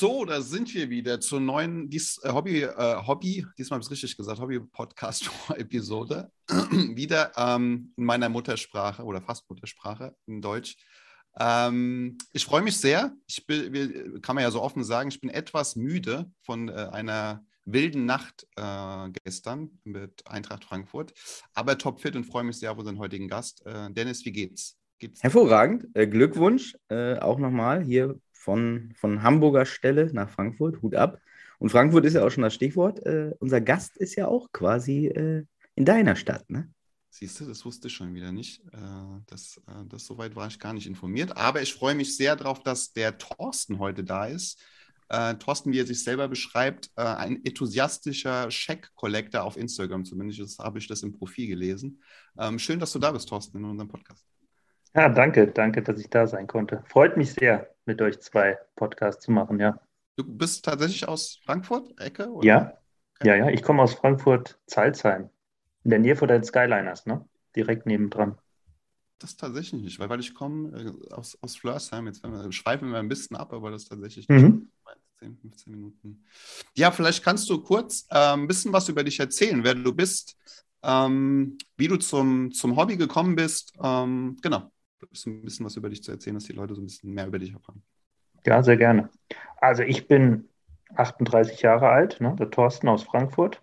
So, da sind wir wieder zur neuen dies, äh, Hobby, äh, Hobby, diesmal habe ich es richtig gesagt, Hobby-Podcast-Episode. wieder ähm, in meiner Muttersprache oder fast Muttersprache in Deutsch. Ähm, ich freue mich sehr. Ich bin, kann man ja so offen sagen, ich bin etwas müde von äh, einer wilden Nacht äh, gestern mit Eintracht Frankfurt, aber topfit und freue mich sehr auf unseren heutigen Gast. Äh, Dennis, wie geht's? geht's? Hervorragend. Äh, Glückwunsch auch nochmal hier von, von Hamburger Stelle nach Frankfurt. Hut ab. Und Frankfurt ist ja auch schon das Stichwort. Äh, unser Gast ist ja auch quasi äh, in deiner Stadt, ne? Siehst du, das wusste ich schon wieder nicht. Äh, das, äh, das soweit war ich gar nicht informiert. Aber ich freue mich sehr darauf, dass der Thorsten heute da ist. Äh, Thorsten, wie er sich selber beschreibt, äh, ein enthusiastischer Check-Collector auf Instagram. Zumindest habe ich das im Profil gelesen. Ähm, schön, dass du da bist, Thorsten, in unserem Podcast. Ja, danke, danke, dass ich da sein konnte. Freut mich sehr, mit euch zwei Podcasts zu machen, ja. Du bist tatsächlich aus Frankfurt, Ecke? Oder? Ja, ja, ja. Ich komme aus Frankfurt-Zalzheim, in der Nähe von den Skyliners, ne? Direkt nebendran. Das tatsächlich nicht, weil, weil ich komme äh, aus, aus Flörsheim, jetzt wir, schweifen wir ein bisschen ab, aber das tatsächlich mhm. 10, 15 Minuten. Ja, vielleicht kannst du kurz äh, ein bisschen was über dich erzählen, wer du bist, ähm, wie du zum, zum Hobby gekommen bist. Ähm, genau so ein bisschen was über dich zu erzählen, dass die Leute so ein bisschen mehr über dich erfahren. Ja, sehr gerne. Also ich bin 38 Jahre alt, ne, der Thorsten aus Frankfurt.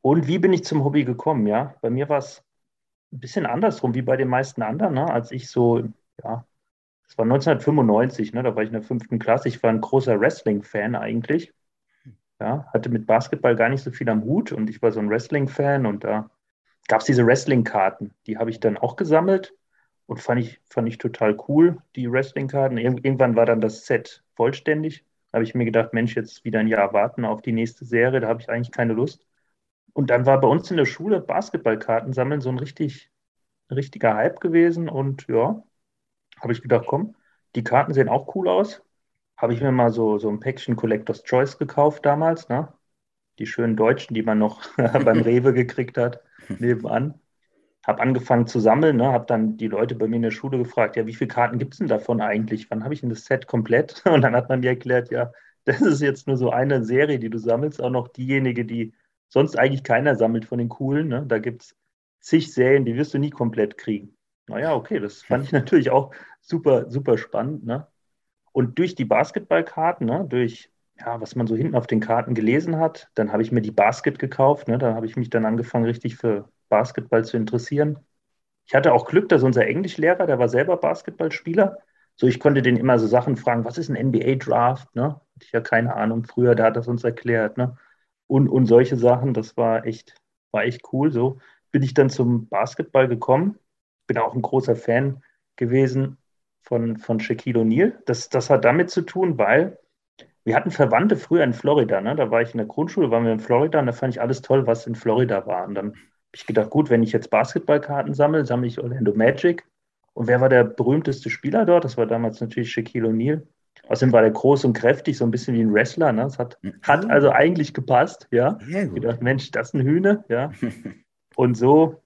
Und wie bin ich zum Hobby gekommen? Ja, bei mir war es ein bisschen andersrum wie bei den meisten anderen. Ne? Als ich so, ja, das war 1995, ne, da war ich in der fünften Klasse. Ich war ein großer Wrestling-Fan eigentlich. Ja, hatte mit Basketball gar nicht so viel am Hut und ich war so ein Wrestling-Fan und da gab es diese Wrestling-Karten. Die habe ich dann auch gesammelt und fand ich, fand ich total cool, die Wrestling-Karten. Irgendwann war dann das Set vollständig. Da habe ich mir gedacht, Mensch, jetzt wieder ein Jahr warten auf die nächste Serie, da habe ich eigentlich keine Lust. Und dann war bei uns in der Schule Basketballkarten sammeln so ein richtig, richtiger Hype gewesen. Und ja, habe ich gedacht, komm, die Karten sehen auch cool aus. Habe ich mir mal so, so ein Päckchen Collector's Choice gekauft damals, ne? Die schönen Deutschen, die man noch beim Rewe gekriegt hat, nebenan habe angefangen zu sammeln, ne, habe dann die Leute bei mir in der Schule gefragt, ja, wie viele Karten gibt es denn davon eigentlich? Wann habe ich denn das Set komplett? Und dann hat man mir erklärt, ja, das ist jetzt nur so eine Serie, die du sammelst, auch noch diejenige, die sonst eigentlich keiner sammelt von den coolen. Ne? Da gibt es zig Serien, die wirst du nie komplett kriegen. Naja, okay, das fand ich natürlich auch super, super spannend. Ne? Und durch die Basketballkarten, ne, durch ja, was man so hinten auf den Karten gelesen hat, dann habe ich mir die Basket gekauft. Ne? Da habe ich mich dann angefangen, richtig für Basketball zu interessieren. Ich hatte auch Glück, dass unser Englischlehrer, der war selber Basketballspieler, so ich konnte den immer so Sachen fragen, was ist ein NBA-Draft? Ne? Hatte ich ja keine Ahnung früher, da hat das uns erklärt. Ne? Und, und solche Sachen, das war echt, war echt cool. So bin ich dann zum Basketball gekommen. Bin auch ein großer Fan gewesen von, von Shaquille O'Neal. Das, das hat damit zu tun, weil wir hatten Verwandte früher in Florida. Ne? Da war ich in der Grundschule, waren wir in Florida und da fand ich alles toll, was in Florida war. Und dann ich gedacht, gut, wenn ich jetzt Basketballkarten sammle, sammle ich Orlando Magic. Und wer war der berühmteste Spieler dort? Das war damals natürlich Shaquille O'Neal. Außerdem war der groß und kräftig, so ein bisschen wie ein Wrestler. Ne? Das hat, hat also eigentlich gepasst, ja. Ich gedacht, Mensch, das ist ein Hühne, ja. und so,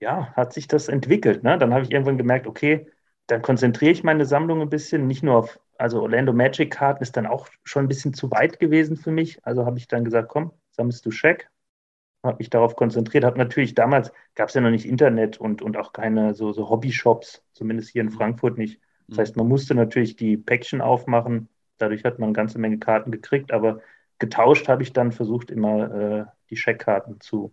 ja, hat sich das entwickelt. Ne? Dann habe ich irgendwann gemerkt, okay, dann konzentriere ich meine Sammlung ein bisschen, nicht nur auf, also Orlando Magic Karten ist dann auch schon ein bisschen zu weit gewesen für mich. Also habe ich dann gesagt, komm, sammelst du Shaq, habe mich darauf konzentriert, habe natürlich damals, gab es ja noch nicht Internet und, und auch keine so, so Hobby-Shops, zumindest hier in mhm. Frankfurt nicht. Das heißt, man musste natürlich die Päckchen aufmachen, dadurch hat man eine ganze Menge Karten gekriegt, aber getauscht habe ich dann versucht, immer äh, die Scheckkarten zu,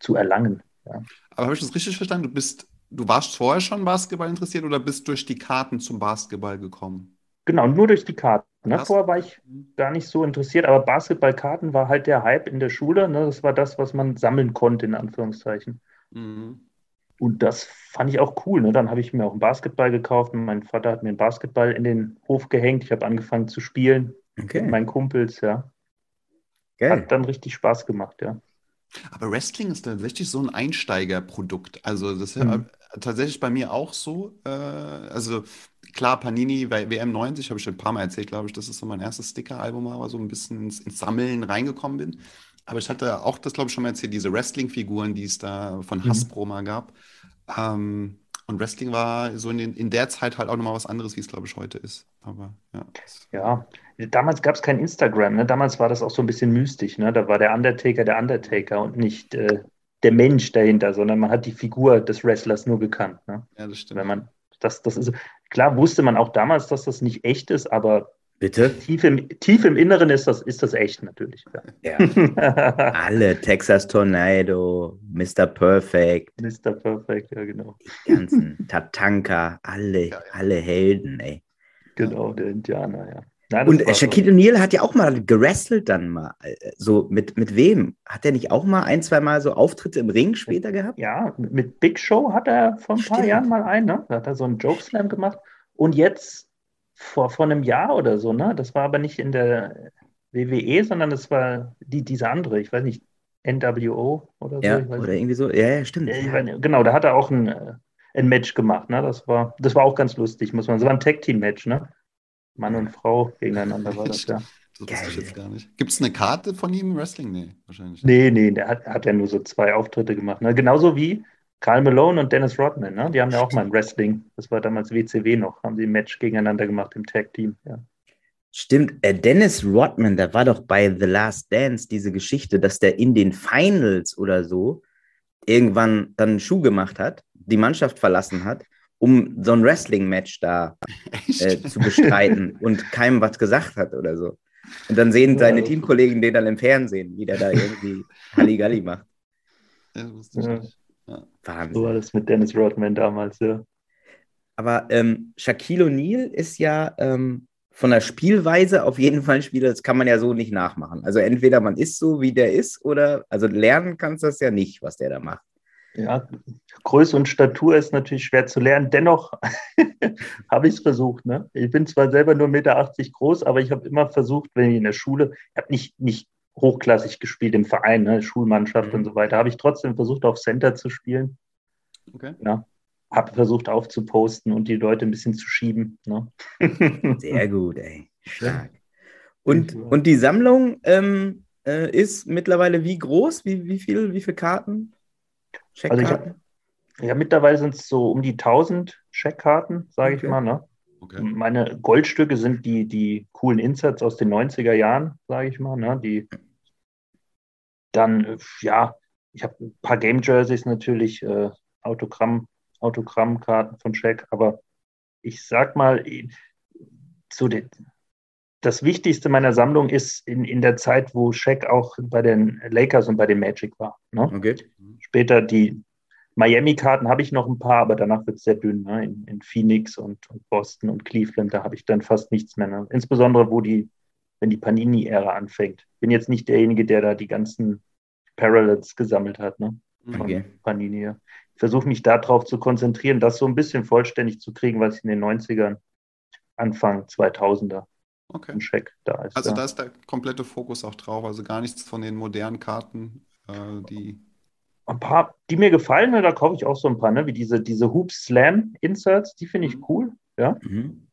zu erlangen. Ja. Aber habe ich das richtig verstanden? Du bist, du warst vorher schon Basketball interessiert oder bist durch die Karten zum Basketball gekommen? Genau, nur durch die Karten. Ne? Vorher war ich gar nicht so interessiert, aber Basketballkarten war halt der Hype in der Schule. Ne? Das war das, was man sammeln konnte, in Anführungszeichen. Mhm. Und das fand ich auch cool. Ne? Dann habe ich mir auch einen Basketball gekauft. Mein Vater hat mir einen Basketball in den Hof gehängt. Ich habe angefangen zu spielen okay. mit meinen Kumpels, ja. Geil. Hat dann richtig Spaß gemacht, ja. Aber Wrestling ist tatsächlich so ein Einsteigerprodukt. Also das ist ja Mhm. tatsächlich bei mir auch so. Äh, also klar, Panini bei WM 90 habe ich schon ein paar Mal erzählt, glaube ich. Das ist so mein erstes Sticker-Album, aber so ein bisschen ins, ins Sammeln reingekommen bin. Aber ich hatte auch das, glaube ich, schon mal erzählt, diese Wrestling-Figuren, die es da von Mhm. Hasbro mal gab. Ähm, und Wrestling war so in, den, in der Zeit halt auch nochmal was anderes, wie es, glaube ich, heute ist. Aber ja. Ja, damals gab es kein Instagram, ne? Damals war das auch so ein bisschen mystisch, ne? Da war der Undertaker der Undertaker und nicht äh, der Mensch dahinter, sondern man hat die Figur des Wrestlers nur gekannt, ne? Ja, das stimmt. Wenn man, das, das ist, klar wusste man auch damals, dass das nicht echt ist, aber Bitte? tief im, tief im Inneren ist das, ist das echt natürlich. Ja. Alle, Texas Tornado, Mr. Perfect, Mr. Perfect, ja, genau. die ganzen Tatanka, alle, Ja, ja. alle Helden, ey. Genau, der Indianer, ja. Nein, Und. Shaquille O'Neal hat ja auch mal gerestelt dann mal. äh, So mit, mit wem? Hat er nicht auch mal ein, zwei Mal so Auftritte im Ring später gehabt? Ja, mit Big Show hat er vor ein paar Stimmt. Jahren mal einen, ne? Da hat er so einen Jokeslam gemacht. Und jetzt vor, vor einem Jahr oder so, ne? Das war aber nicht in der WWE, sondern das war die, diese andere, ich weiß nicht, NWO oder so. Ja, oder irgendwie so. Ja, ja, stimmt. Weiß. Genau, da hat er auch ein, äh, ein Match gemacht, ne? Das war, das war auch ganz lustig, muss man sagen. Das war ein Tag-Team-Match, ne? Mann und Frau gegeneinander war das, ja. Das wusste ich jetzt gar nicht. Gibt es eine Karte von ihm im Wrestling? Nee, wahrscheinlich. nicht. Nee, nee, der hat, hat ja nur so zwei Auftritte gemacht. Ne? Genauso wie Karl Malone und Dennis Rodman. Ne? Die haben ja auch mal im Wrestling, das war damals WCW noch, haben sie ein Match gegeneinander gemacht im Tag-Team. Ja. Stimmt, äh, Dennis Rodman, da war doch bei The Last Dance diese Geschichte, dass der in den Finals oder so irgendwann dann einen Schuh gemacht hat, die Mannschaft verlassen hat, um so ein Wrestling-Match da äh, zu bestreiten und keinem was gesagt hat oder so. Und dann sehen Ja, seine das- Teamkollegen den dann im Fernsehen, wie der da irgendwie Halligalli macht. Ja, wusste ich Ja. nicht. So war Wahnsinn. das mit Dennis Rodman damals. Ja. Aber ähm, Shaquille O'Neal ist ja ähm, von der Spielweise auf jeden Fall ein Spieler, das kann man ja so nicht nachmachen. Also entweder man ist so, wie der ist, oder also lernen kannst du das ja nicht, was der da macht. Ja, Größe und Statur ist natürlich schwer zu lernen. Dennoch habe ich es versucht. Ne? Ich bin zwar selber nur 1,80 Meter groß, aber ich habe immer versucht, wenn ich in der Schule, ich habe nicht, nicht hochklassig gespielt im Verein, ne? Schulmannschaft Mhm. und so weiter, habe ich trotzdem versucht, auf Center zu spielen. Okay. habe versucht aufzuposten und die Leute ein bisschen zu schieben. Ne? Sehr gut, ey. Stark. Und, Ja. und die Sammlung ähm, äh, ist mittlerweile wie groß? Wie, wie viel, wie viele Karten? Also ich Checkkarten? Ja, mittlerweile sind es so um die 1000 Scheckkarten, sage ich Okay. mal. Ne? Okay. Meine Goldstücke sind die, die coolen Inserts aus den 90er Jahren, sage ich mal. Ne? Die dann, ja, ich habe ein paar Game Jerseys natürlich, äh, Autogramm, Autogrammkarten von Shaq, aber ich sag mal, eh, so die, das Wichtigste meiner Sammlung ist in, in der Zeit, wo Shaq auch bei den Lakers und bei den Magic war. Ne? Okay. Später die Miami-Karten habe ich noch ein paar, aber danach wird es sehr dünn. Ne? In, in Phoenix und, und Boston und Cleveland, da habe ich dann fast nichts mehr. Ne? Insbesondere, wo die, wenn die Panini-Ära anfängt. Bin jetzt nicht derjenige, der da die ganzen Parallels gesammelt hat, ne? Von Okay. Panini. ja. Ich versuche mich darauf zu konzentrieren, das so ein bisschen vollständig zu kriegen, was in den 90ern, Anfang 2000er Okay. im Check da ist. Also ja. da ist der komplette Fokus auch drauf, also gar nichts von den modernen Karten, äh, die. ein paar, die mir gefallen, ne, da kaufe ich auch so ein paar, ne, wie diese, diese Hoop Slam Inserts, die finde ich Mhm. cool. Ja. Mhm.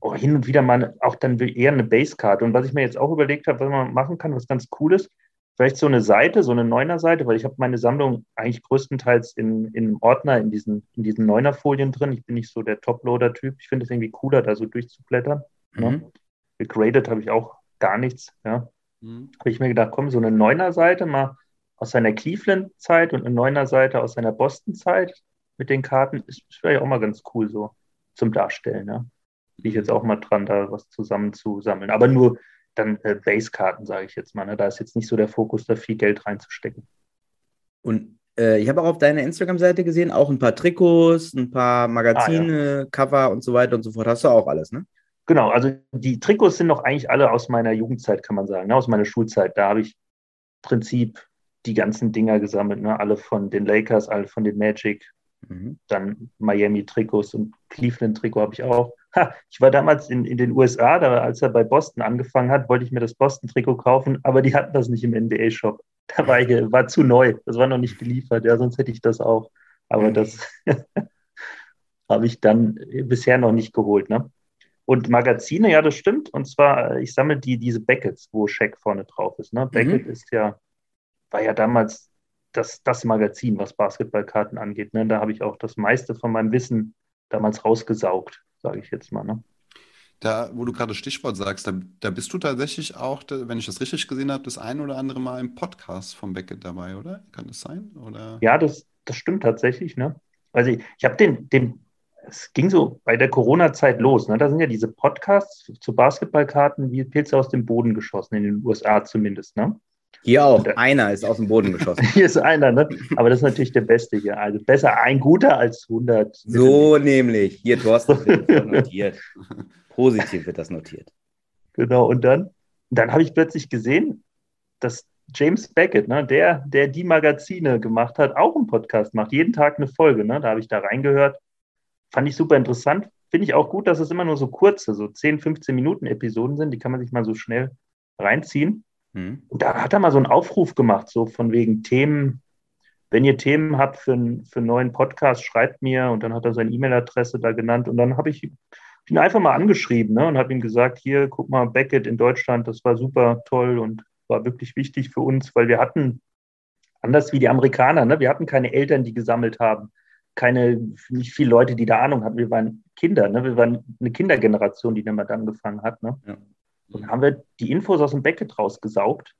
Oh, hin und wieder mal auch dann eher eine Base-Karte. Und was ich mir jetzt auch überlegt habe, was man machen kann, was ganz cool ist, vielleicht so eine Seite, so eine Neuner-Seite, weil ich habe meine Sammlung eigentlich größtenteils in, in Ordner, in diesen, in diesen Neuner-Folien drin. Ich bin nicht so der Top-Loader-Typ. Ich finde es irgendwie cooler, da so durchzublättern. Ne? Mhm. Gegradet habe ich auch gar nichts. Ja. Hm, habe ich mir gedacht, komm, so eine Neuner-Seite mal aus seiner Cleveland-Zeit und eine Neuner-Seite aus seiner Boston-Zeit mit den Karten ist vielleicht auch mal ganz cool so zum Darstellen. Ja. Bin ich jetzt auch mal dran, da was zusammen zu sammeln. Aber nur dann äh, Base-Karten, sage ich jetzt mal. Ne? Da ist jetzt nicht so der Fokus, da viel Geld reinzustecken. Und äh, ich habe auch auf deiner Instagram-Seite gesehen, auch ein paar Trikots, ein paar Magazine, Cover und so weiter und so fort. Hast du auch alles, ne? Genau, also die Trikots sind noch eigentlich alle aus meiner Jugendzeit, kann man sagen, ne? aus meiner Schulzeit. Da habe ich im Prinzip die ganzen Dinger gesammelt, ne? alle von den Lakers, alle von den Magic, Mhm. dann Miami-Trikots und Cleveland-Trikot habe ich auch. Ha, ich war damals in, in den USA, da, als er bei Boston angefangen hat, wollte ich mir das Boston-Trikot kaufen, aber die hatten das nicht im NBA-Shop. da war, ich, war zu neu. Das war noch nicht geliefert, ja, sonst hätte ich das auch. Aber das habe ich dann bisher noch nicht geholt. Ne? Und Magazine, ja, das stimmt. Und zwar, ich sammle die, diese Beckets, wo Shaq vorne drauf ist. Ne? Beckett mhm. ist ja, war ja damals das, das Magazin, was Basketballkarten angeht. Ne? Da habe ich auch das meiste von meinem Wissen damals rausgesaugt, sage ich jetzt mal. Ne? Da, wo du gerade Stichwort sagst, da, da bist du tatsächlich auch, wenn ich das richtig gesehen habe, das ein oder andere Mal im Podcast vom Beckett dabei, oder? Kann das sein? Oder? Ja, das, das stimmt tatsächlich. Ne? Also ich, ich habe den, den, es ging so bei der Corona-Zeit los. Ne? Da sind ja diese Podcasts zu Basketballkarten wie Pilze aus dem Boden geschossen, in den USA zumindest. Ne? Hier auch. Der, einer ist aus dem Boden geschossen. hier ist einer, ne? Aber das ist natürlich der beste hier. Also besser ein guter als 100. So nämlich. Hier, Thorsten, wird das notiert. Positiv wird das notiert. Genau. Und dann, dann habe ich plötzlich gesehen, dass James Beckett, ne, der, der die Magazine gemacht hat, auch einen Podcast macht. Jeden Tag eine Folge. Ne? Da habe ich da reingehört. Fand ich super interessant. Finde ich auch gut, dass es immer nur so kurze, so 10, 15 Minuten Episoden sind. Die kann man sich mal so schnell reinziehen. Mhm. Und da hat er mal so einen Aufruf gemacht, so von wegen Themen. Wenn ihr Themen habt für, für einen neuen Podcast, schreibt mir. Und dann hat er seine E-Mail-Adresse da genannt. Und dann habe ich ihn einfach mal angeschrieben ne, und habe ihm gesagt, hier, guck mal, Beckett in Deutschland, das war super toll und war wirklich wichtig für uns, weil wir hatten, anders wie die Amerikaner, ne, wir hatten keine Eltern, die gesammelt haben, keine, nicht viele Leute, die da Ahnung hatten. Wir waren Kinder, ne, wir waren eine Kindergeneration, die damit angefangen hat. Ne. Ja. Und dann haben wir die Infos aus dem Beckett rausgesaugt.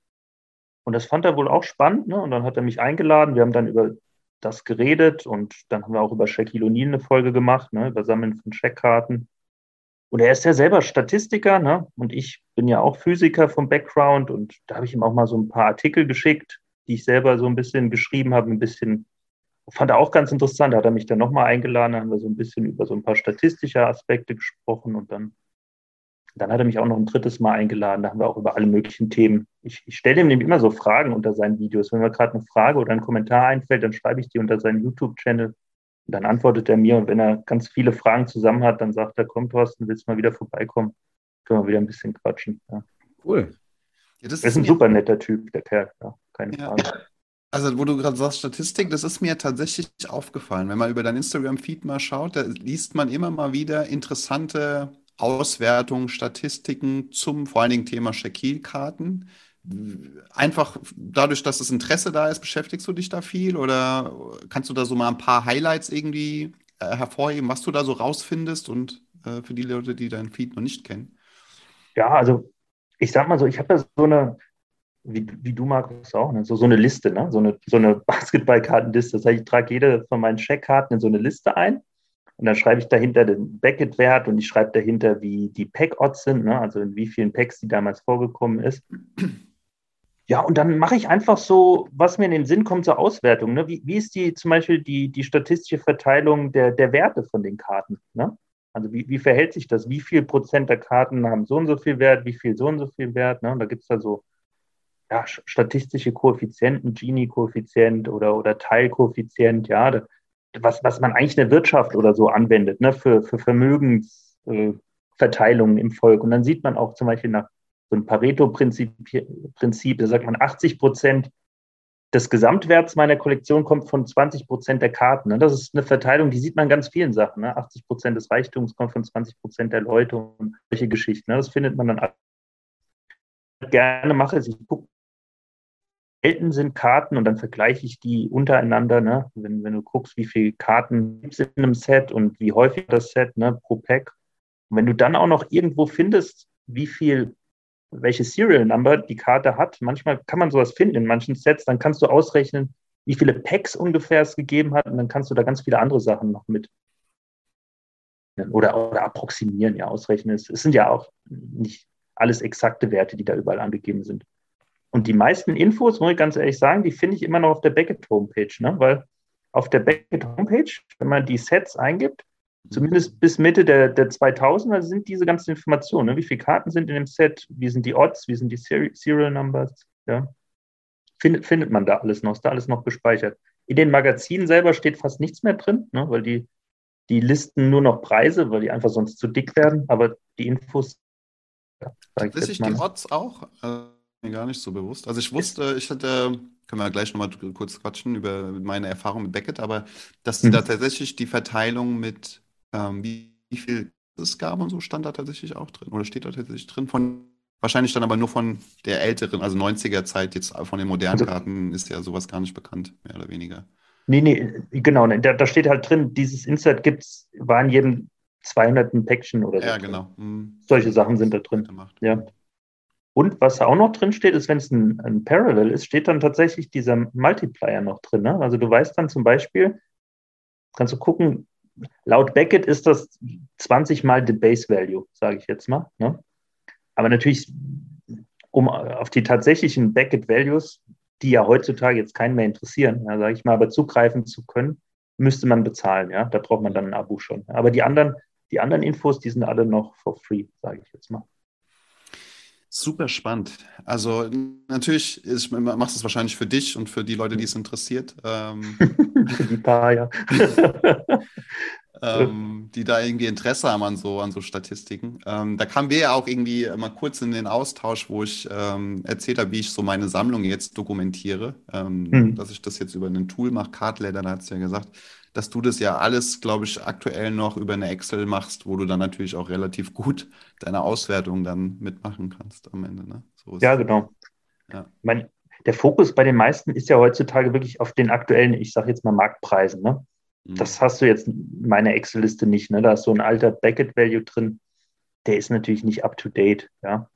Und das fand er wohl auch spannend. Ne? Und dann hat er mich eingeladen. Wir haben dann über das geredet und dann haben wir auch über Shaquille O'Neal eine Folge gemacht, ne? über Sammeln von Checkkarten. Und er ist ja selber Statistiker ne? und ich bin ja auch Physiker vom Background und da habe ich ihm auch mal so ein paar Artikel geschickt, die ich selber so ein bisschen geschrieben habe, ein bisschen, fand er auch ganz interessant. Da hat er mich dann nochmal eingeladen, da haben wir so ein bisschen über so ein paar statistische Aspekte gesprochen und dann dann hat er mich auch noch ein drittes Mal eingeladen. Da haben wir auch über alle möglichen Themen. Ich, ich stelle ihm nämlich immer so Fragen unter seinen Videos. Wenn mir gerade eine Frage oder ein Kommentar einfällt, dann schreibe ich die unter seinen YouTube-Channel. Und dann antwortet er mir. Und wenn er ganz viele Fragen zusammen hat, dann sagt er, komm, Thorsten, willst du mal wieder vorbeikommen? Können wir wieder ein bisschen quatschen. Ja. Cool. Ja, das ist, ist ein super netter Typ, der Kerl. Ja, keine ja. Frage. Also, wo du gerade sagst, Statistik, das ist mir tatsächlich aufgefallen. Wenn man über dein Instagram-Feed mal schaut, da liest man immer mal wieder interessante Auswertungen, Statistiken zum vor allen Dingen Thema Shaquille-Karten. Einfach dadurch, dass das Interesse da ist, beschäftigst du dich da viel oder kannst du da so mal ein paar Highlights irgendwie äh, hervorheben, was du da so rausfindest und äh, für die Leute, die deinen Feed noch nicht kennen? Ja, also ich sag mal so, ich habe da so eine, wie, wie du Markus auch, ne? so, so eine Liste, ne? so eine, so eine Basketballkartenliste. Das heißt, ich trage jede von meinen Checkkarten in so eine Liste ein und dann schreibe ich dahinter den Beckett-Wert und ich schreibe dahinter, wie die Pack-Odds sind, ne? also in wie vielen Packs die damals vorgekommen ist. Ja, und dann mache ich einfach so, was mir in den Sinn kommt, zur Auswertung. Ne? Wie, wie ist die zum Beispiel die, die statistische Verteilung der, der Werte von den Karten? Ne? Also wie, wie verhält sich das? Wie viel Prozent der Karten haben so und so viel Wert, wie viel so und so viel Wert? Ne? Und da gibt es da so ja, statistische Koeffizienten, Gini-Koeffizient oder, oder Teilkoeffizient, ja, was, was man eigentlich in der Wirtschaft oder so anwendet, ne, für, für Vermögensverteilungen äh, im Volk. Und dann sieht man auch zum Beispiel nach so einem Pareto-Prinzip, Prinzip, da sagt man 80 Prozent des Gesamtwerts meiner Kollektion kommt von 20 Prozent der Karten. Ne? Das ist eine Verteilung, die sieht man ganz vielen Sachen. Ne? 80 Prozent des Reichtums kommt von 20 Prozent der Leute und solche Geschichten. Ne? Das findet man dann gerne mache. Ich gucke selten sind Karten und dann vergleiche ich die untereinander. Ne? Wenn, wenn du guckst, wie viele Karten gibt es in einem Set und wie häufig das Set ne, pro Pack. Und wenn du dann auch noch irgendwo findest, wie viel, welche Serial Number die Karte hat, manchmal kann man sowas finden in manchen Sets, dann kannst du ausrechnen, wie viele Packs ungefähr es gegeben hat und dann kannst du da ganz viele andere Sachen noch mit oder, oder approximieren, ja, ausrechnen. Es, es sind ja auch nicht alles exakte Werte, die da überall angegeben sind. Und die meisten Infos, muss ich ganz ehrlich sagen, die finde ich immer noch auf der Beckett-Homepage, ne? weil auf der Beckett-Homepage, wenn man die Sets eingibt, zumindest bis Mitte der, der 2000er sind diese ganzen Informationen. Ne? Wie viele Karten sind in dem Set, wie sind die Odds, wie sind die Serial Numbers, ja? Findet, findet man da alles noch, ist da alles noch gespeichert. In den Magazinen selber steht fast nichts mehr drin, ne? weil die, die listen nur noch Preise, weil die einfach sonst zu dick werden, aber die Infos. Ja, Tatsächlich die Odds auch? Äh mir gar nicht so bewusst. Also ich wusste, ich hatte können wir gleich nochmal kurz quatschen über meine Erfahrung mit Beckett, aber dass mhm. da tatsächlich die Verteilung mit ähm, wie, wie viel es gab und so stand da tatsächlich auch drin oder steht da tatsächlich drin von wahrscheinlich dann aber nur von der älteren, also 90er Zeit, jetzt von den modernen also, Karten ist ja sowas gar nicht bekannt, mehr oder weniger. Nee, nee, genau, da, da steht halt drin, dieses Insert gibt's, war in jedem 200. Päckchen oder so. Ja, genau. Mhm. Solche Sachen sind da drin. Ja. Und was auch noch drin steht, ist, wenn es ein, ein, Parallel ist, steht dann tatsächlich dieser Multiplier noch drin. Ne? Also du weißt dann zum Beispiel, kannst du gucken, laut Beckett ist das 20 mal the Base Value, sage ich jetzt mal. Ne? Aber natürlich, um auf die tatsächlichen Beckett Values, die ja heutzutage jetzt keinen mehr interessieren, ja, sage ich mal, aber zugreifen zu können, müsste man bezahlen. Ja, da braucht man dann ein Abo schon. Aber die anderen, die anderen Infos, die sind alle noch for free, sage ich jetzt mal. Super spannend. Also natürlich ist, machst du es wahrscheinlich für dich und für die Leute, die es interessiert. Ähm, für die paar, ja. ähm, die da irgendwie Interesse haben an so, an so Statistiken. Ähm, da kamen wir ja auch irgendwie mal kurz in den Austausch, wo ich ähm, erzählt habe, wie ich so meine Sammlung jetzt dokumentiere. Mhm. Dass ich das jetzt über ein Tool mache, Cardladder, da hat es ja gesagt, dass du das ja alles, glaube ich, aktuell noch über eine Excel machst, wo du dann natürlich auch relativ gut deine Auswertung dann mitmachen kannst am Ende. Ne? So ja, genau. Ja. Mein, der Fokus bei den meisten ist ja heutzutage wirklich auf den aktuellen, ich sage jetzt mal Marktpreisen. Ne? Mhm. Das hast du jetzt in meiner Excel-Liste nicht. Ne? Da ist so ein alter Beckett-Value drin. Der ist natürlich nicht up-to-date. Ja?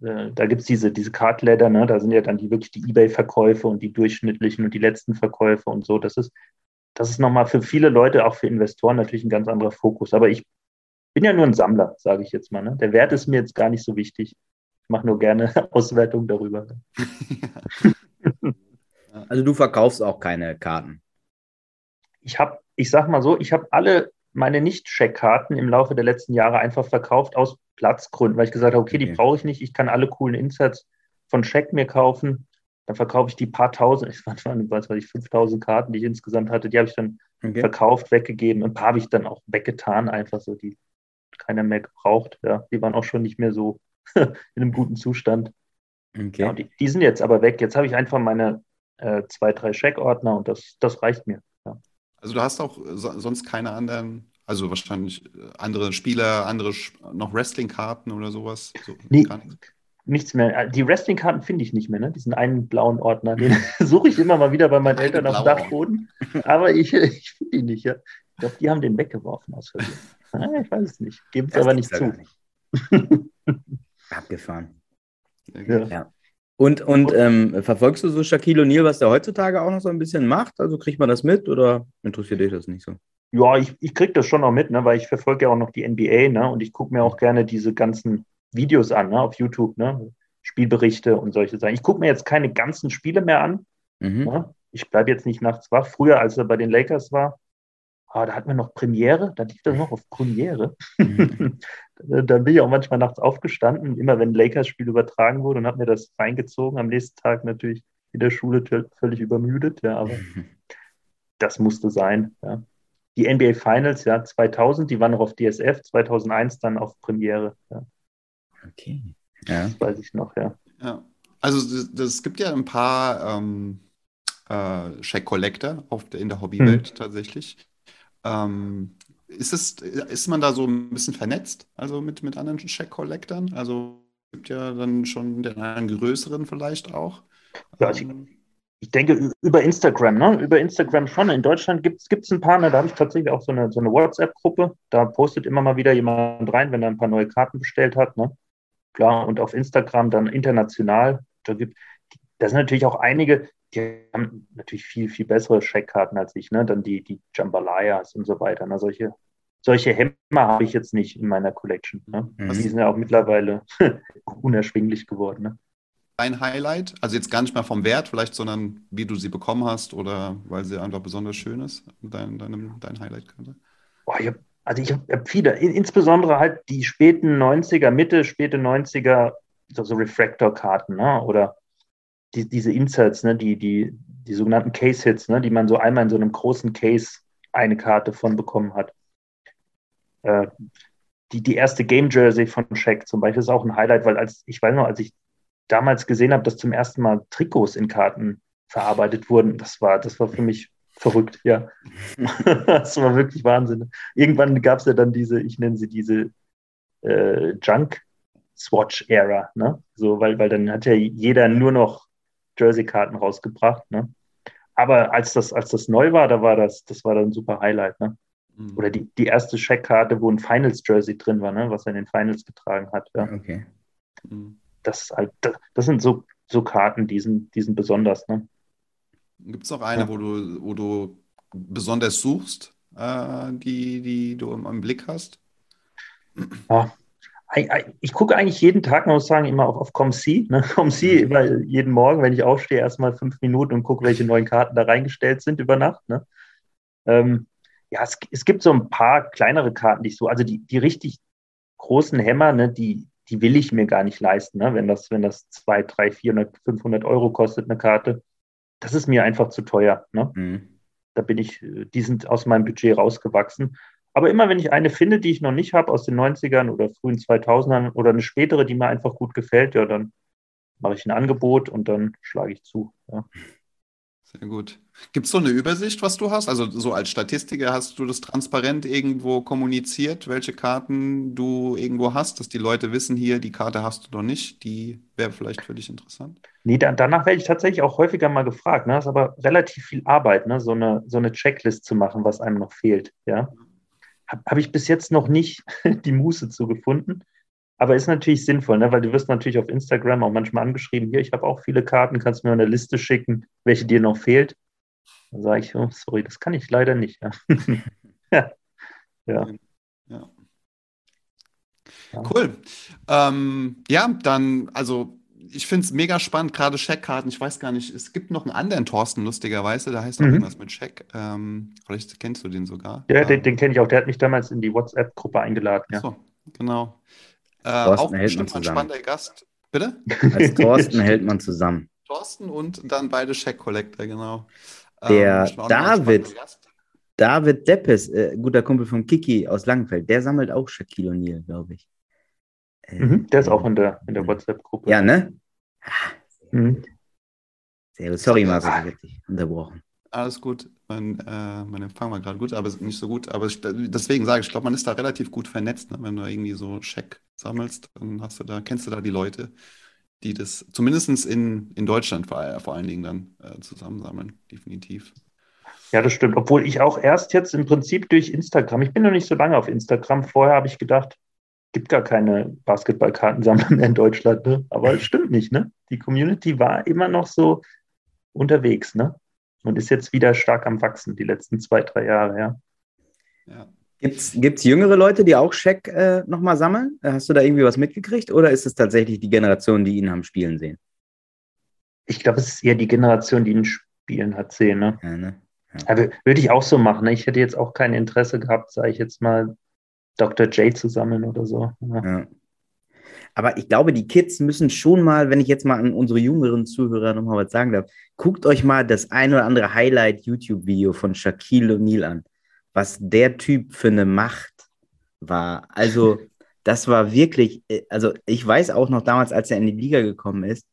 Mhm. Äh, da gibt es diese, diese Card-Ladder, ne? da sind ja dann die wirklich die Ebay-Verkäufe und die durchschnittlichen und die letzten Verkäufe und so. Das ist das ist nochmal für viele Leute, auch für Investoren natürlich ein ganz anderer Fokus. Aber ich bin ja nur ein Sammler, sage ich jetzt mal. Ne? Der Wert ist mir jetzt gar nicht so wichtig. Ich mache nur gerne Auswertung darüber. also du verkaufst auch keine Karten. Ich habe, ich sag mal so, ich habe alle meine Nicht-Check-Karten im Laufe der letzten Jahre einfach verkauft aus Platzgründen, weil ich gesagt habe, okay, okay. die brauche ich nicht. Ich kann alle coolen Inserts von Check mir kaufen. Dann verkaufe ich die paar tausend, ich waren, was weiß ich, 5000 Karten, die ich insgesamt hatte, die habe ich dann okay. verkauft, weggegeben. Ein paar habe ich dann auch weggetan, einfach so, die keiner mehr gebraucht. Ja, die waren auch schon nicht mehr so in einem guten Zustand. Okay. Ja, die, die, sind jetzt aber weg. Jetzt habe ich einfach meine äh, zwei, drei Checkordner und das, das reicht mir. Ja. Also du hast auch so, sonst keine anderen, also wahrscheinlich andere Spieler, andere noch Wrestling-Karten oder sowas? So, nee, nichts mehr. Äh, die Wrestling-Karten finde ich nicht mehr, ne? Diesen einen blauen Ordner. Den suche ich immer mal wieder bei meinen Eltern auf dem Dachboden. Aber ich, ich finde die nicht. Ja. Ich glaube, die haben den weggeworfen aus Versehen. ich weiß es nicht. Geben es aber nicht zu. Nicht. Abgefahren. Ja. ja. Und, und ähm, verfolgst du so Shaquille O'Neal, was der heutzutage auch noch so ein bisschen macht? Also kriegt man das mit oder interessiert dich das nicht so? Ja, ich, ich kriege das schon noch mit, ne, weil ich verfolge ja auch noch die NBA ne, und ich gucke mir auch gerne diese ganzen Videos an, ne, auf YouTube, ne? Spielberichte und solche Sachen. Ich gucke mir jetzt keine ganzen Spiele mehr an. Mhm. Ne? Ich bleibe jetzt nicht nachts wach. Früher, als er bei den Lakers war, ah, da hatten wir noch Premiere, da lief das noch auf Premiere. Mhm. Dann bin ich auch manchmal nachts aufgestanden, immer wenn ein Lakers-Spiel übertragen wurde und habe mir das reingezogen. Am nächsten Tag natürlich in der Schule völlig übermüdet, ja, aber mhm. das musste sein, ja. Die NBA Finals, ja, 2000, die waren noch auf DSF, 2001 dann auf Premiere, ja. Okay. Ja. Das weiß ich noch, ja. Ja. Also es gibt ja ein paar ähm, äh, Check Collector auf der, in der Hobbywelt hm. tatsächlich. Ähm, ist, es, ist man da so ein bisschen vernetzt, also mit, mit anderen Check Collectern? Also es gibt ja dann schon den einen größeren vielleicht auch. Ja, ich, ich denke über Instagram, ne? Über Instagram schon. In Deutschland gibt es ein paar, ne? da habe ich tatsächlich auch so eine, so eine WhatsApp-Gruppe. Da postet immer mal wieder jemand rein, wenn er ein paar neue Karten bestellt hat. Ne? Klar, und auf Instagram dann international. Da gibt da sind natürlich auch einige, die haben natürlich viel, viel bessere Checkkarten als ich, ne? Dann die, die Jambalayas und so weiter. Ne? Solche, solche Hämmer habe ich jetzt nicht in meiner Collection. Ne? Mhm. Die sind ja auch mittlerweile unerschwinglich geworden. Ne? Ein Highlight, also jetzt gar nicht mal vom Wert vielleicht, sondern wie du sie bekommen hast oder weil sie einfach besonders schön ist, dein, dein, dein Highlight-Karte? Boah, ich habe also ich habe viele, insbesondere halt die späten 90er, Mitte, späte 90er, so, so Refractor-Karten, ne? oder die, diese Inserts, ne? die, die, die sogenannten Case-Hits, ne? die man so einmal in so einem großen Case eine Karte von bekommen hat. Äh, die, die erste Game Jersey von Shaq zum Beispiel ist auch ein Highlight, weil als ich weiß noch, als ich damals gesehen habe, dass zum ersten Mal Trikots in Karten verarbeitet wurden. Das war, das war für mich verrückt, ja. das war wirklich Wahnsinn. Irgendwann gab es ja dann diese, ich nenne sie diese äh, Junk-Swatch-Ära, ne? So, weil, weil dann hat ja jeder nur noch Jersey-Karten rausgebracht, ne? Aber als das, als das neu war, da war das, das war dann ein super Highlight, ne? Mhm. Oder die, die erste Checkkarte, wo ein Finals-Jersey drin war, ne? was er in den Finals getragen hat. Ja. Okay. Mhm. Das, halt, das sind so, so Karten, die sind, die sind besonders. Ne? Gibt es auch eine, ja. wo, du, wo du besonders suchst, äh, die, die du im, im Blick hast? Ja, ich gucke eigentlich jeden Tag, muss ich sagen, immer auf, auf ComC. Ne? ComC mhm. immer jeden Morgen, wenn ich aufstehe, erstmal fünf Minuten und gucke, welche neuen Karten da reingestellt sind über Nacht. Ne? Ähm, ja, es, es, gibt so ein paar kleinere Karten, die ich so, also die, die richtig großen Hämmer, ne, die, die will ich mir gar nicht leisten, ne? wenn das, wenn das 2, 3, 400, 500 Euro kostet, eine Karte. Das ist mir einfach zu teuer. Ne? Mhm. Da bin ich, die sind aus meinem Budget rausgewachsen. Aber immer wenn ich eine finde, die ich noch nicht habe, aus den 90ern oder frühen 2000ern oder eine spätere, die mir einfach gut gefällt, ja, dann mache ich ein Angebot und dann schlage ich zu. Ja. Sehr gut. Gibt es so eine Übersicht, was du hast? Also so als Statistiker hast du das transparent irgendwo kommuniziert, welche Karten du irgendwo hast, dass die Leute wissen, hier, die Karte hast du noch nicht, die wäre vielleicht für dich interessant? Nee, da, danach werde ich tatsächlich auch häufiger mal gefragt. Ne? Das ist aber relativ viel Arbeit, ne? so, eine, so eine Checklist zu machen, was einem noch fehlt. Ja? Habe hab ich bis jetzt noch nicht die Muße zu gefunden. Aber ist natürlich sinnvoll, ne? weil du wirst natürlich auf Instagram auch manchmal angeschrieben, hier, ich habe auch viele Karten, kannst du mir eine Liste schicken, welche dir noch fehlt. Dann sage ich, oh, sorry, das kann ich leider nicht. Ja. ja. ja. Cool. Ähm, ja, dann, also ich finde es mega spannend, gerade Scheckkarten. Ich weiß gar nicht, es gibt noch einen anderen Thorsten, lustigerweise, da heißt noch mhm. irgendwas mit Scheck. Ähm, vielleicht kennst du den sogar. Ja, den, ähm, den kenne ich auch. Der hat mich damals in die WhatsApp-Gruppe eingeladen. Ja. So, genau. Äh, auch bestimmt ein spannender Gast. Bitte? Als Thorsten hält man zusammen. Thorsten und dann beide Check Collector, genau. Der ähm, David, David Deppes, äh, guter Kumpel von Kiki aus Langenfeld, der sammelt auch Shaquille O'Neal, glaube ich. Äh, mhm, der ist auch in der, in der WhatsApp-Gruppe. Ja, ne? Ah, sehr, mhm. gut. sehr gut. Sorry, Marcel, ich habe dich unterbrochen. Alles gut. Mein, äh, mein Empfang war gerade gut, aber nicht so gut. Aber ich, deswegen sage ich, ich glaube, man ist da relativ gut vernetzt. Ne? Wenn du irgendwie so Check sammelst, dann hast du da, kennst du da die Leute, die das zumindest in, in Deutschland vor, vor allen Dingen dann äh, zusammensammeln, definitiv. Ja, das stimmt. Obwohl ich auch erst jetzt im Prinzip durch Instagram, ich bin noch nicht so lange auf Instagram, vorher habe ich gedacht, gibt gar keine Basketballkartensammler mehr in Deutschland. Ne? Aber es stimmt nicht. Ne? Die Community war immer noch so unterwegs. Ne? Und ist jetzt wieder stark am Wachsen, die letzten zwei, drei Jahre, ja. ja. Gibt es jüngere Leute, die auch Scheck äh, nochmal sammeln? Hast du da irgendwie was mitgekriegt oder ist es tatsächlich die Generation, die ihn haben spielen sehen? Ich glaube, es ist eher die Generation, die ihn spielen hat sehen. Ne? Ja, ne? Ja. Aber würde ich auch so machen. Ne? Ich hätte jetzt auch kein Interesse gehabt, sage ich jetzt mal, Dr. J zu sammeln oder so. Ja. Aber ich glaube, die Kids müssen schon mal, wenn ich jetzt mal an unsere jüngeren Zuhörer nochmal was sagen darf, guckt euch mal das ein oder andere Highlight-YouTube-Video von Shaquille O'Neal an. Was der Typ für eine Macht war. Also, das war wirklich, äh, also ich weiß auch noch damals, als er in die Liga gekommen ist,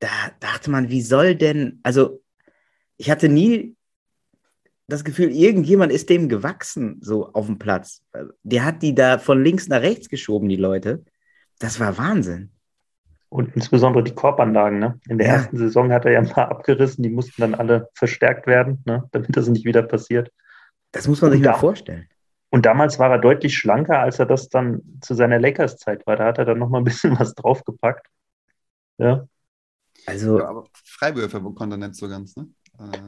da dachte man, wie soll denn, also ich hatte nie das Gefühl, irgendjemand ist dem gewachsen, so auf dem Platz. Der hat die da von links nach rechts geschoben, die Leute. Das war Wahnsinn. Und insbesondere die Korbanlagen. Ne? In der ja. ersten Saison hat er ja ein paar abgerissen, die mussten dann alle verstärkt werden, ne? damit das nicht wieder passiert. Das muss man sich mal vorstellen. Und damals war er deutlich schlanker, als er das dann zu seiner Lakers-Zeit war. Da hat er dann nochmal ein bisschen was draufgepackt. Ja. Also. Ja, aber Freiwürfe konnte er nicht so ganz, ne? Also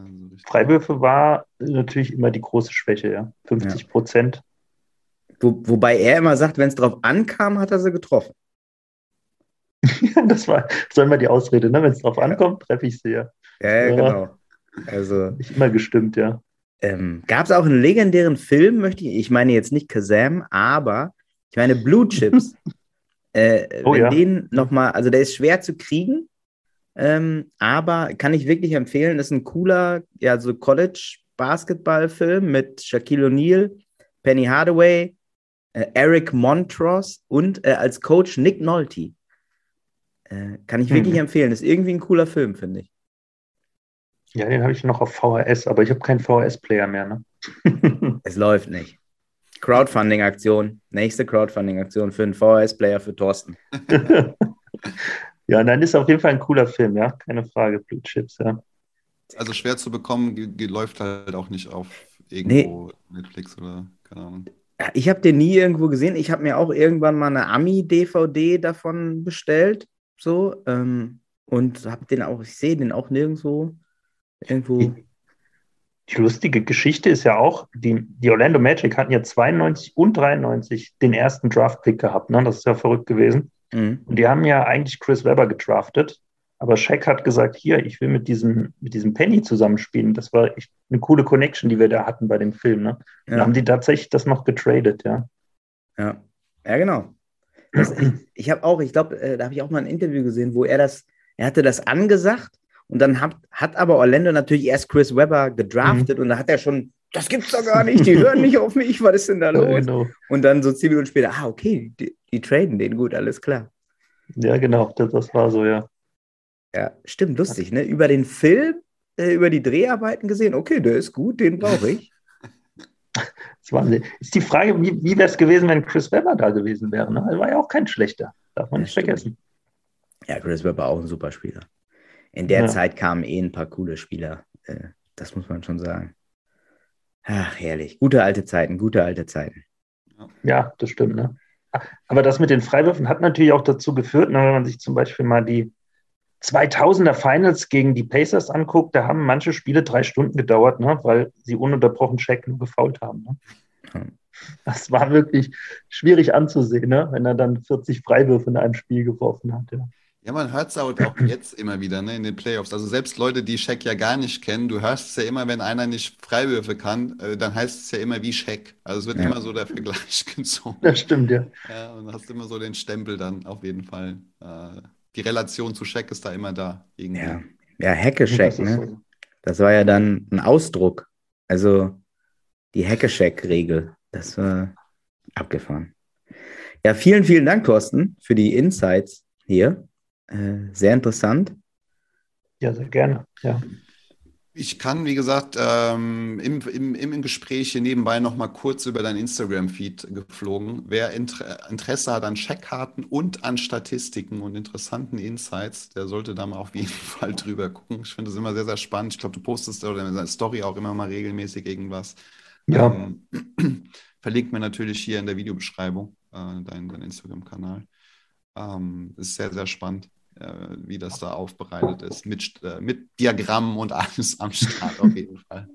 Freiwürfe war natürlich immer die große Schwäche, ja. 50 Prozent. Wo, wobei er immer sagt, wenn es drauf ankam, hat er sie getroffen. das war, das war immer die Ausrede, ne? Wenn es drauf ankommt, treffe ich sie ja. Ja, ja, genau. Also, nicht immer gestimmt, ja. Ähm, Gab es auch einen legendären Film, möchte ich, ich meine jetzt nicht Kazam, aber ich meine Blue Chips. äh, oh, wenn ja. den nochmal, also der ist schwer zu kriegen, ähm, aber kann ich wirklich empfehlen, ist ein cooler, ja, so College-Basketball-Film mit Shaquille O'Neal, Penny Hardaway, äh, Eric Montross und äh, als Coach Nick Nolte. Äh, kann ich wirklich mhm. empfehlen. Ist irgendwie ein cooler Film, finde ich. Ja, den habe ich noch auf VHS, aber ich habe keinen VHS-Player mehr. Ne? es läuft nicht. Crowdfunding-Aktion. Nächste Crowdfunding-Aktion für einen VHS-Player für Thorsten. ja, nein, ist auf jeden Fall ein cooler Film, ja. Keine Frage. Blue Chips, ja. Also schwer zu bekommen, läuft halt auch nicht auf irgendwo nee. Netflix oder keine Ahnung. Ich habe den nie irgendwo gesehen. Ich habe mir auch irgendwann mal eine Ami-DVD davon bestellt. So. Ähm, und habe den auch, ich sehe den auch nirgendwo irgendwo. Die lustige Geschichte ist ja auch, die, die Orlando Magic hatten ja 92 und 93 den ersten Draft-Pick gehabt. Ne? Das ist ja verrückt gewesen. Mhm. Und die haben ja eigentlich Chris Webber gedraftet. Aber Shaq hat gesagt, hier, ich will mit diesem, mit diesem Penny zusammenspielen. Das war echt eine coole Connection, die wir da hatten bei dem Film. Ne? Ja. Dann haben die tatsächlich das noch getradet, ja. Ja, ja genau. Das, ich, ich habe auch, ich glaube, äh, da habe ich auch mal ein Interview gesehen, wo er das, er hatte das angesagt und dann hat, hat aber Orlando natürlich erst Chris Webber gedraftet mhm. und da hat er schon, das gibt's doch gar nicht, die hören nicht auf mich, was ist denn da los? Ja, genau. Und dann so zehn Minuten später, ah, okay, die, die traden den, gut, alles klar. Ja, genau, das, das war so, ja. Ja, stimmt, lustig, ne? Über den Film, äh, über die Dreharbeiten gesehen, okay, der ist gut, den brauche ich. Das Wahnsinn. Ist die Frage, wie, wie wäre es gewesen, wenn Chris Webber da gewesen wäre? Ne? Er war ja auch kein schlechter, darf man nicht vergessen. Ja, Chris Webber auch ein super Spieler. In der ja. Zeit kamen eh ein paar coole Spieler. Äh, das muss man schon sagen. Ach, herrlich. Gute alte Zeiten, gute alte Zeiten. Ja, das stimmt. Ne? Aber das mit den Freiwürfen hat natürlich auch dazu geführt, ne, wenn man sich zum Beispiel mal die 2000er Finals gegen die Pacers anguckt, da haben manche Spiele drei Stunden gedauert, ne, weil sie ununterbrochen Check nur gefault haben. Ne? Das war wirklich schwierig anzusehen, ne, wenn er dann 40 Freiwürfe in einem Spiel geworfen hat. Ja. Ja, man hört es auch jetzt immer wieder ne, in den Playoffs. Also selbst Leute, die Shaq ja gar nicht kennen, du hörst es ja immer, wenn einer nicht Freiwürfe kann, äh, dann heißt es ja immer wie Shaq. Also es wird ja. immer so der Vergleich gezogen. Das stimmt, ja. Ja, und hast immer so den Stempel dann auf jeden Fall. Äh, die Relation zu Shaq ist da immer da. Irgendwie. Ja, ja Hacke-Shaq, ne? So. Das war ja dann ein Ausdruck. Also die Hacke-Shack-Regel. Das war abgefahren. Ja, vielen, vielen Dank, Thorsten, für die Insights hier. Äh, sehr interessant. Ja, sehr gerne. Ja. Ich kann, wie gesagt, ähm, im, im, im Gespräch hier nebenbei noch mal kurz über dein Instagram-Feed geflogen. Wer Inter Interesse hat an Checkkarten und an Statistiken und interessanten Insights, der sollte da mal auf jeden Fall drüber gucken. Ich finde das immer sehr, sehr spannend. Ich glaube, du postest oder in deiner Story auch immer mal regelmäßig irgendwas. Ja. Ähm, verlinkt mir natürlich hier in der Videobeschreibung äh, deinen dein Instagram-Kanal. Ähm, ist sehr, sehr spannend. Äh, wie das da aufbereitet ist, mit, äh, mit Diagrammen und alles am Start auf jeden Fall.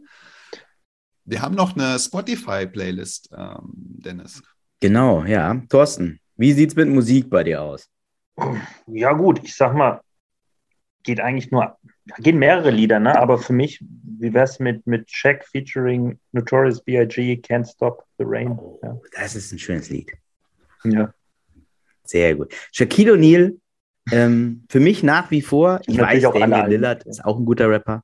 Wir haben noch eine Spotify-Playlist, ähm, Dennis. Genau, ja. Thorsten, wie sieht es mit Musik bei dir aus? Ja, gut, ich sag mal, geht eigentlich nur, gehen mehrere Lieder, ne? aber für mich, wie wäre es mit, mit Check featuring Notorious B.I.G. Can't Stop the Rain? Oh, ja. Das ist ein schönes Lied. Ja. Sehr gut. Shaquille O'Neal ähm, für mich nach wie vor, ich weiß, auch Damian Lillard ist auch ein guter Rapper,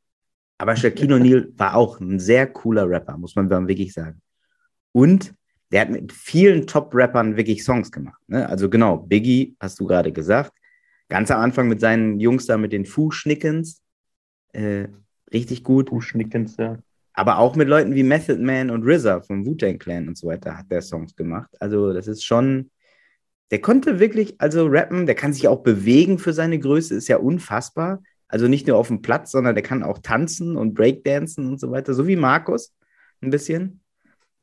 aber Shaquille O'Neal war auch ein sehr cooler Rapper, muss man wirklich sagen. Und der hat mit vielen Top-Rappern wirklich Songs gemacht. Ne? Also genau, Biggie, hast du gerade gesagt. Ganz am Anfang mit seinen Jungs da mit den Fußschnickens. Äh, richtig gut. Fußschnickens, ja. Aber auch mit Leuten wie Method Man und RZA vom Wu-Tang Clan und so weiter hat der Songs gemacht. Also das ist schon der konnte wirklich, also rappen, der kann sich auch bewegen für seine Größe, ist ja unfassbar. Also nicht nur auf dem Platz, sondern der kann auch tanzen und Breakdancen und so weiter, so wie Markus ein bisschen.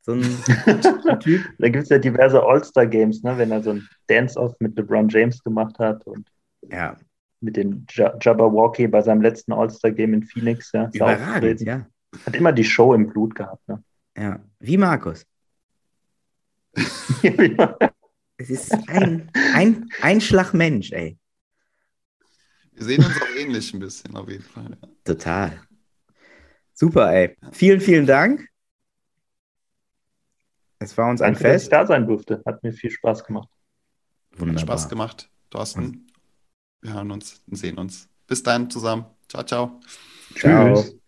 So ein Typ. Da gibt es ja diverse All-Star-Games, ne? wenn er so ein Dance-Off mit LeBron James gemacht hat und ja. mit dem Jabberwocky bei seinem letzten All-Star-Game in Phoenix. Ja, Überragend, ja. Hat immer die Show im Blut gehabt. Ne? Ja, wie Markus. Es ist ein, ein, ein Schlag Mensch, ey. Wir sehen uns auch ähnlich ein bisschen, auf jeden Fall. Ja. Total. Super, ey. Vielen, vielen Dank. Es war uns Danke, ein Fest. Dass ich da sein durfte. Hat mir viel Spaß gemacht. Wunderbar. Hat Spaß gemacht, Thorsten. Wir hören uns und sehen uns. Bis dann zusammen. Ciao, ciao. Ciao. Tschüss.